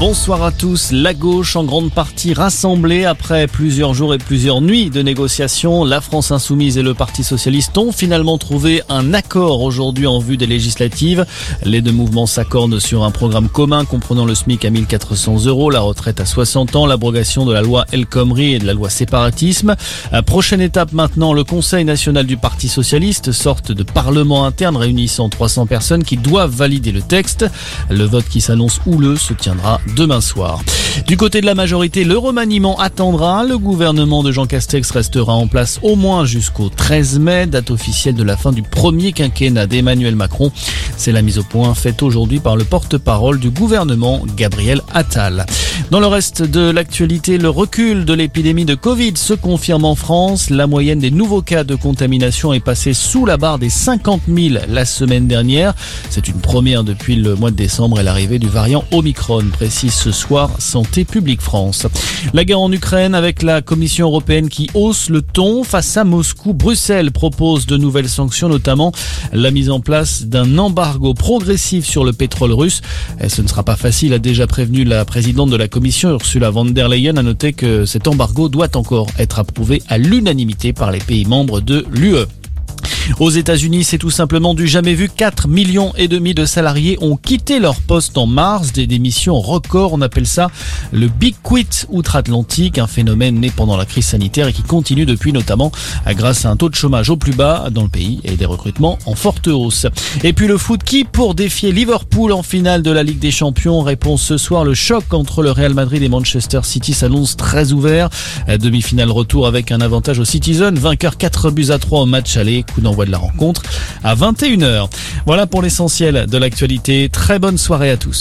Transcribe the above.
Bonsoir à tous. La gauche en grande partie rassemblée après plusieurs jours et plusieurs nuits de négociations. La France insoumise et le Parti socialiste ont finalement trouvé un accord aujourd'hui en vue des législatives. Les deux mouvements s'accordent sur un programme commun comprenant le SMIC à 1400 euros, la retraite à 60 ans, l'abrogation de la loi El Khomri et de la loi séparatisme. prochaine étape maintenant, le Conseil national du Parti socialiste, sorte de parlement interne réunissant 300 personnes qui doivent valider le texte. Le vote qui s'annonce houleux se tiendra demain soir. Du côté de la majorité, le remaniement attendra. Le gouvernement de Jean Castex restera en place au moins jusqu'au 13 mai, date officielle de la fin du premier quinquennat d'Emmanuel Macron. C'est la mise au point faite aujourd'hui par le porte-parole du gouvernement, Gabriel Attal. Dans le reste de l'actualité, le recul de l'épidémie de Covid se confirme en France. La moyenne des nouveaux cas de contamination est passée sous la barre des 50 000 la semaine dernière. C'est une première depuis le mois de décembre et l'arrivée du variant Omicron, précise ce soir Santé publique France. La guerre en Ukraine avec la Commission européenne qui hausse le ton face à Moscou. Bruxelles propose de nouvelles sanctions, notamment la mise en place d'un embargo progressif sur le pétrole russe. Et ce ne sera pas facile, a déjà prévenu la présidente de la Commission, Ursula von der Leyen, a noté que cet embargo doit encore être approuvé à l'unanimité par les pays membres de l'UE. Aux États-Unis, c'est tout simplement du jamais vu. 4 millions et demi de salariés ont quitté leur poste en mars. Des démissions records, on appelle ça le Big Quit outre-Atlantique, un phénomène né pendant la crise sanitaire et qui continue depuis notamment grâce à un taux de chômage au plus bas dans le pays et des recrutements en forte hausse. Et puis le foot qui, pour défier Liverpool en finale de la Ligue des Champions, répond ce soir le choc entre le Real Madrid et Manchester City s'annonce très ouvert. Demi-finale retour avec un avantage aux Citizens, vainqueur 4 buts à 3 au match aller, d'envoi de la rencontre à 21h. Voilà pour l'essentiel de l'actualité. Très bonne soirée à tous.